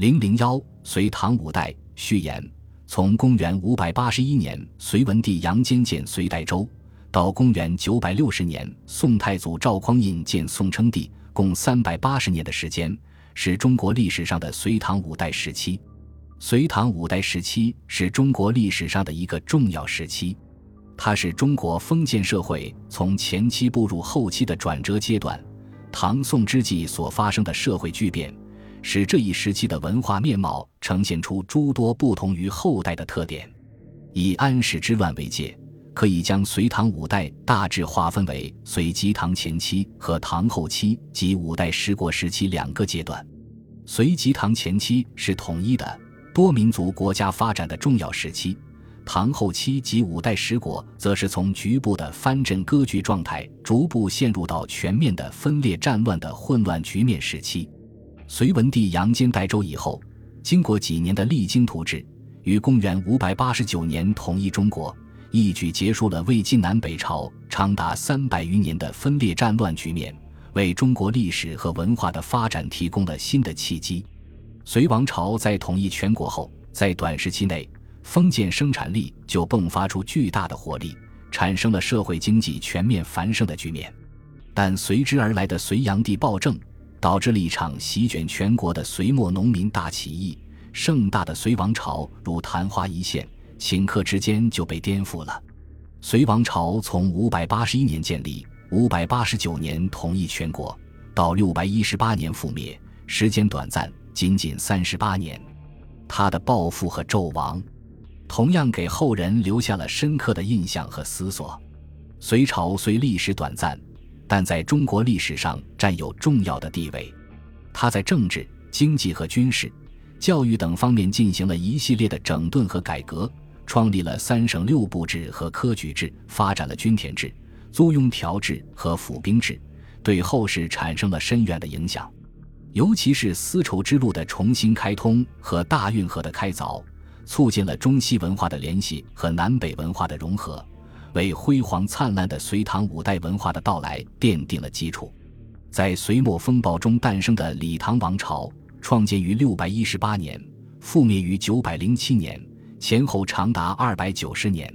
零零幺，隋唐五代序言：从公元五百八十一年隋文帝杨坚建隋代周，到公元九百六十年宋太祖赵匡胤建宋称帝，共三百八十年的时间，是中国历史上的隋唐五代时期。隋唐五代时期是中国历史上的一个重要时期。它是中国封建社会从前期步入后期的转折阶段，唐宋之际所发生的社会巨变，使这一时期的文化面貌呈现出诸多不同于后代的特点。以安史之乱为界，可以将隋唐五代大致划分为隋及唐前期和唐后期及五代十国时期两个阶段。隋及唐前期是统一的多民族国家发展的重要时期。唐后期及五代十国，则是从局部的藩镇割据状态，逐步陷入到全面的分裂战乱的混乱局面时期。隋文帝杨坚代周以后，经过几年的励精图治，于公元五百八十九年统一中国，一举结束了魏晋南北朝长达三百余年的分裂战乱局面，为中国历史和文化的发展提供了新的契机。隋王朝在统一全国后，在短时期内。封建生产力就迸发出巨大的活力，产生了社会经济全面繁盛的局面。但随之而来的隋炀帝暴政，导致了一场席卷全国的隋末农民大起义，盛大的隋王朝如昙花一现，顷刻之间就被颠覆了。隋王朝从五百八十一年建立，五百八十九年统一全国，到六百一十八年覆灭，时间短暂，仅仅三十八年。他的暴富和纣王。同样给后人留下了深刻的印象和思索。隋朝虽历史短暂，但在中国历史上占有重要的地位。他在政治、经济和军事、教育等方面进行了一系列的整顿和改革，创立了三省六部制和科举制，发展了均田制、租庸调制和府兵制，对后世产生了深远的影响。尤其是丝绸之路的重新开通和大运河的开凿。促进了中西文化的联系和南北文化的融合，为辉煌灿烂的隋唐五代文化的到来奠定了基础。在隋末风暴中诞生的李唐王朝，创建于六百一十八年，覆灭于九百零七年，前后长达二百九十年。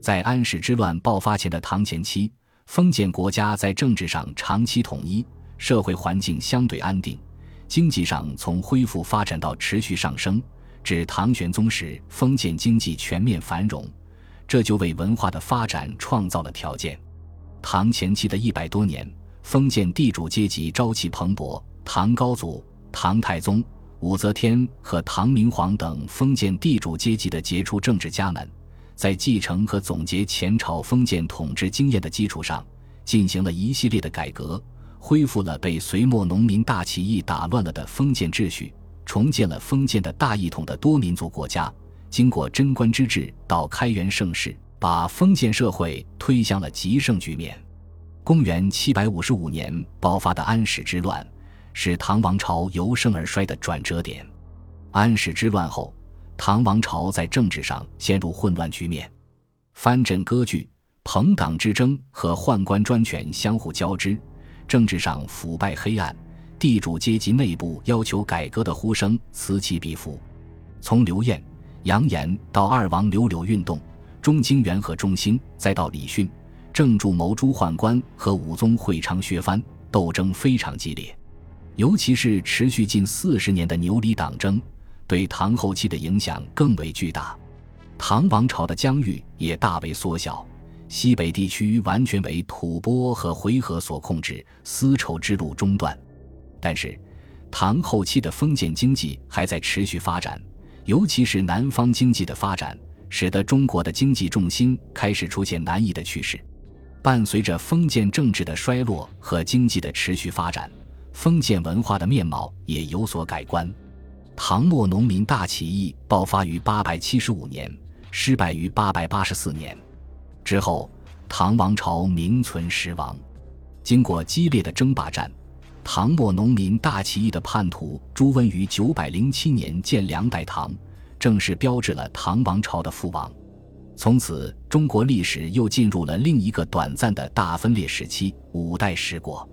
在安史之乱爆发前的唐前期，封建国家在政治上长期统一，社会环境相对安定，经济上从恢复发展到持续上升。至唐玄宗时，封建经济全面繁荣，这就为文化的发展创造了条件。唐前期的一百多年，封建地主阶级朝气蓬勃，唐高祖、唐太宗、武则天和唐明皇等封建地主阶级的杰出政治家们，在继承和总结前朝封建统治经验的基础上，进行了一系列的改革，恢复了被隋末农民大起义打乱了的封建秩序。重建了封建的大一统的多民族国家，经过贞观之治到开元盛世，把封建社会推向了极盛局面。公元七百五十五年爆发的安史之乱，是唐王朝由盛而衰的转折点。安史之乱后，唐王朝在政治上陷入混乱局面，藩镇割据、朋党之争和宦官专权相互交织，政治上腐败黑暗。地主阶级内部要求改革的呼声此起彼伏，从刘晏、杨炎到二王刘柳运动、中京元和中兴，再到李训、郑注谋诛宦官和武宗会昌削藩，斗争非常激烈。尤其是持续近四十年的牛李党争，对唐后期的影响更为巨大。唐王朝的疆域也大为缩小，西北地区完全为吐蕃和回纥所控制，丝绸之路中断。但是，唐后期的封建经济还在持续发展，尤其是南方经济的发展，使得中国的经济重心开始出现南移的趋势。伴随着封建政治的衰落和经济的持续发展，封建文化的面貌也有所改观。唐末农民大起义爆发于八百七十五年，失败于八百八十四年。之后，唐王朝名存实亡。经过激烈的争霸战。唐末农民大起义的叛徒朱温于九百零七年建梁代唐，正式标志了唐王朝的覆亡。从此，中国历史又进入了另一个短暂的大分裂时期——五代十国。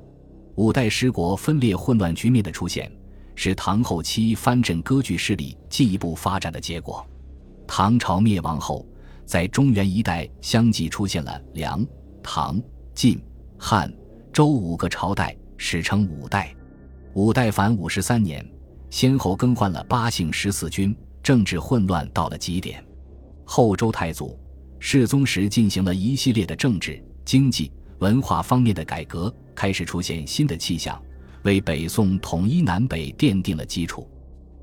五代十国分裂混乱局面的出现，是唐后期藩镇割据势力进一步发展的结果。唐朝灭亡后，在中原一带相继出现了梁、唐、晋、汉、周五个朝代，史称五代。五代凡五十三年，先后更换了八姓十四君，政治混乱到了极点。后周太祖世宗时进行了一系列的政治、经济、文化方面的改革，开始出现新的气象，为北宋统一南北奠定了基础。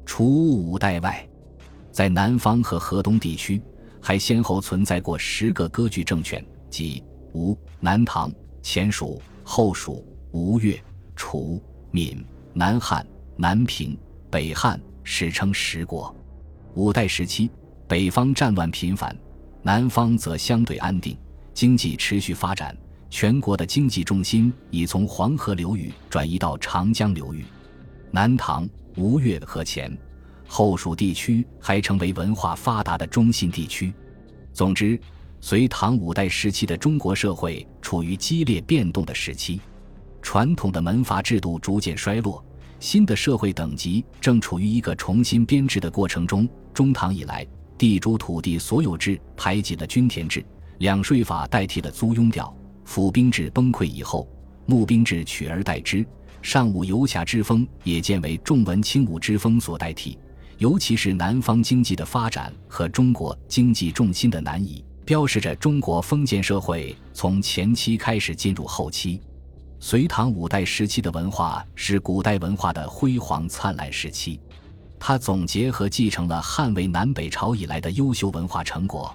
除五代外，在南方和河东地区，还先后存在过十个割据政权，即吴、南唐、前蜀、后蜀、吴越、楚、闽、南汉、南平、北汉，史称十国。五代时期，北方战乱频繁，南方则相对安定，经济持续发展。全国的经济重心已从黄河流域转移到长江流域。南唐、吴越和前。后蜀地区还成为文化发达的中心地区。总之，隋唐五代时期的中国社会处于激烈变动的时期，传统的门阀制度逐渐衰落，新的社会等级正处于一个重新编制的过程中。中唐以来，地主土地所有制排挤了均田制，两税法代替了租庸调，府兵制崩溃以后，募兵制取而代之，尚武游侠之风也渐为重文轻武之风所代替。尤其是南方经济的发展和中国经济重心的南移，标示着中国封建社会从前期开始进入后期。隋唐五代时期的文化是古代文化的辉煌灿烂时期，它总结和继承了汉魏南北朝以来的优秀文化成果，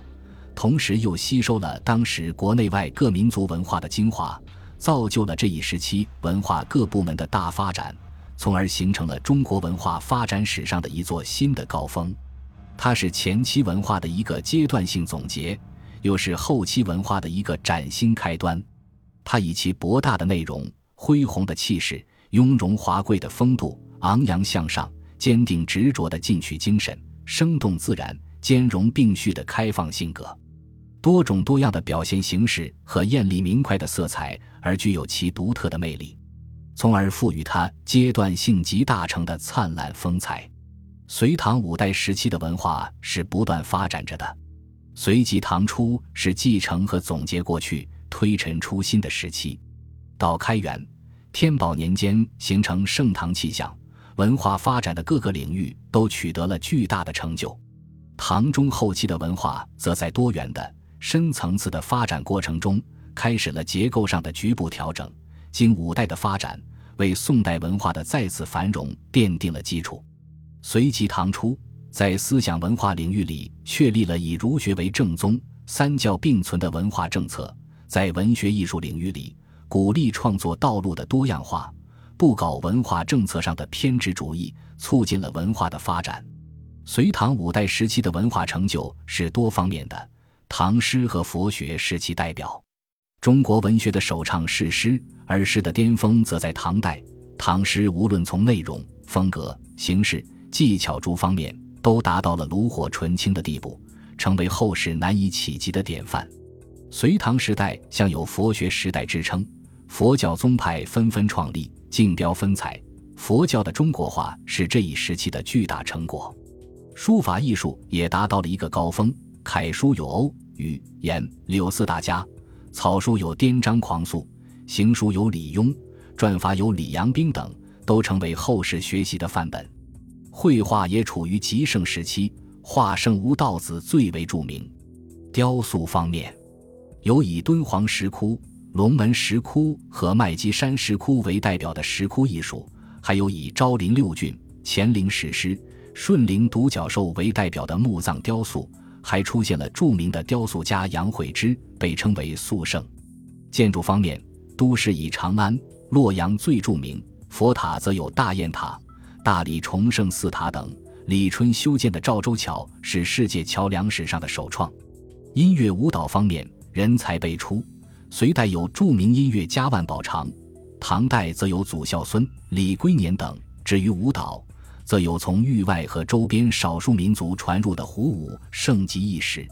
同时又吸收了当时国内外各民族文化的精华，造就了这一时期文化各部门的大发展。从而形成了中国文化发展史上的一座新的高峰，它是前期文化的一个阶段性总结，又是后期文化的一个崭新开端。它以其博大的内容、恢宏的气势、雍容华贵的风度、昂扬向上、坚定执着的进取精神、生动自然、兼容并蓄的开放性格、多种多样的表现形式和艳丽明快的色彩，而具有其独特的魅力。从而赋予它阶段性极大成的灿烂风采。隋唐五代时期的文化是不断发展着的，隋及唐初是继承和总结过去、推陈出新的时期。到开元、天宝年间，形成盛唐气象，文化发展的各个领域都取得了巨大的成就。唐中后期的文化则在多元的、深层次的发展过程中，开始了结构上的局部调整。经五代的发展，为宋代文化的再次繁荣奠定了基础。随即唐初，在思想文化领域里确立了以儒学为正宗、三教并存的文化政策；在文学艺术领域里，鼓励创作道路的多样化，不搞文化政策上的偏执主义，促进了文化的发展。隋唐五代时期的文化成就是多方面的，唐诗和佛学是其代表。中国文学的首唱是诗，而诗的巅峰则在唐代。唐诗无论从内容、风格、形式、技巧诸方面，都达到了炉火纯青的地步，成为后世难以企及的典范。隋唐时代享有佛学时代之称，佛教宗派纷纷创立，竞标分彩。佛教的中国化是这一时期的巨大成果。书法艺术也达到了一个高峰，楷书有欧、虞、颜、柳四大家。草书有颠章狂素，行书有李邕，篆法有李阳冰等，都成为后世学习的范本。绘画也处于极盛时期，画圣吴道子最为著名。雕塑方面，有以敦煌石窟、龙门石窟和麦积山石窟为代表的石窟艺术，还有以昭陵六骏、乾陵石狮、顺陵独角兽为代表的墓葬雕塑。还出现了著名的雕塑家杨惠之，被称为塑圣。建筑方面，都市以长安、洛阳最著名，佛塔则有大雁塔、大理崇圣寺塔等。李春修建的赵州桥是世界桥梁史上的首创。音乐舞蹈方面，人才辈出。隋代有著名音乐家万宝长，唐代则有祖孝孙、李龟年等。至于舞蹈，则有从域外和周边少数民族传入的胡舞盛极一时。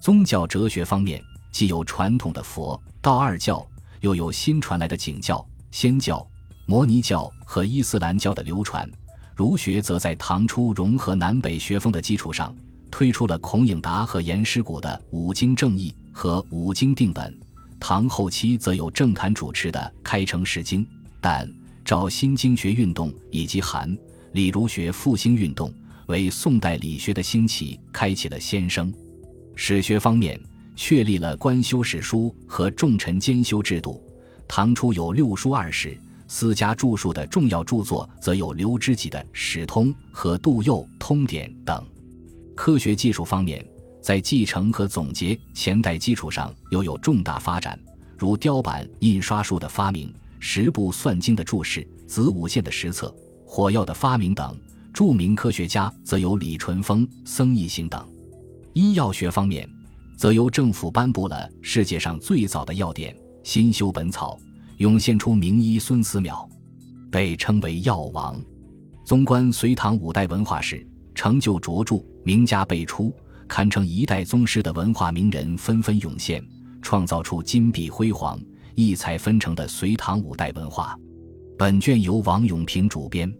宗教哲学方面，既有传统的佛道二教，又有新传来的景教、仙教、摩尼教和伊斯兰教的流传。儒学则在唐初融合南北学风的基础上，推出了孔颖达和颜师古的五经正义和五经定本。唐后期则有政坛主持的开成释经，但照新经学运动以及韩李儒学复兴运动，为宋代理学的兴起开启了先声。史学方面，确立了官修史书和重臣兼修制度。唐初有六书二史。私家著述的重要著作，则有刘知己的《史通》和杜佑《通典》等。科学技术方面，在继承和总结前代基础上，又有重大发展，如雕版印刷术的发明、十部算经的注释、子午线的实测、火药的发明等。著名科学家则有李淳风、僧一行等。医药学方面，则由政府颁布了世界上最早的药典《新修本草》。涌现出名医孙思邈，被称为药王。纵观隋唐五代文化史，成就卓著、名家辈出，堪称一代宗师的文化名人纷纷涌现，创造出金碧辉煌、异彩纷呈的隋唐五代文化。本卷由王永平主编。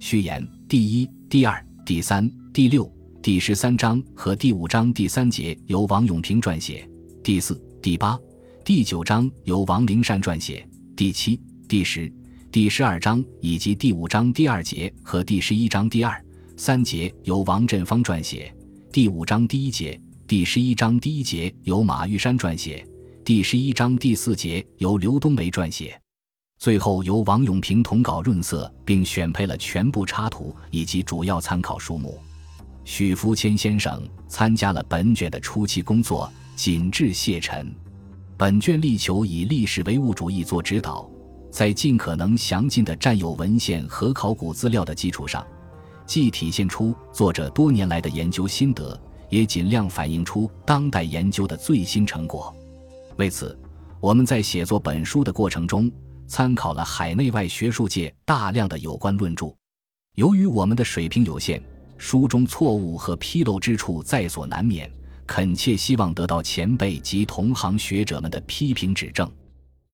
序言：第一、第二、第三、第六、第十三章和第五章第三节由王永平撰写；第四、第八、第九章由王灵善撰写。第七、第十、第十二章以及第五章第二节和第十一章第二、三节由王振芳撰写；第五章第一节、第十一章第一节由马玉山撰写；第十一章第四节由刘冬梅撰写。最后由王永平统稿润色，并选配了全部插图以及主要参考书目。许福谦先生参加了本卷的初期工作，谨致谢忱。本卷力求以历史唯物主义做指导，在尽可能详尽的占有文献和考古资料的基础上，既体现出作者多年来的研究心得，也尽量反映出当代研究的最新成果。为此，我们在写作本书的过程中，参考了海内外学术界大量的有关论著。由于我们的水平有限，书中错误和纰漏之处在所难免。恳切希望得到前辈及同行学者们的批评指正。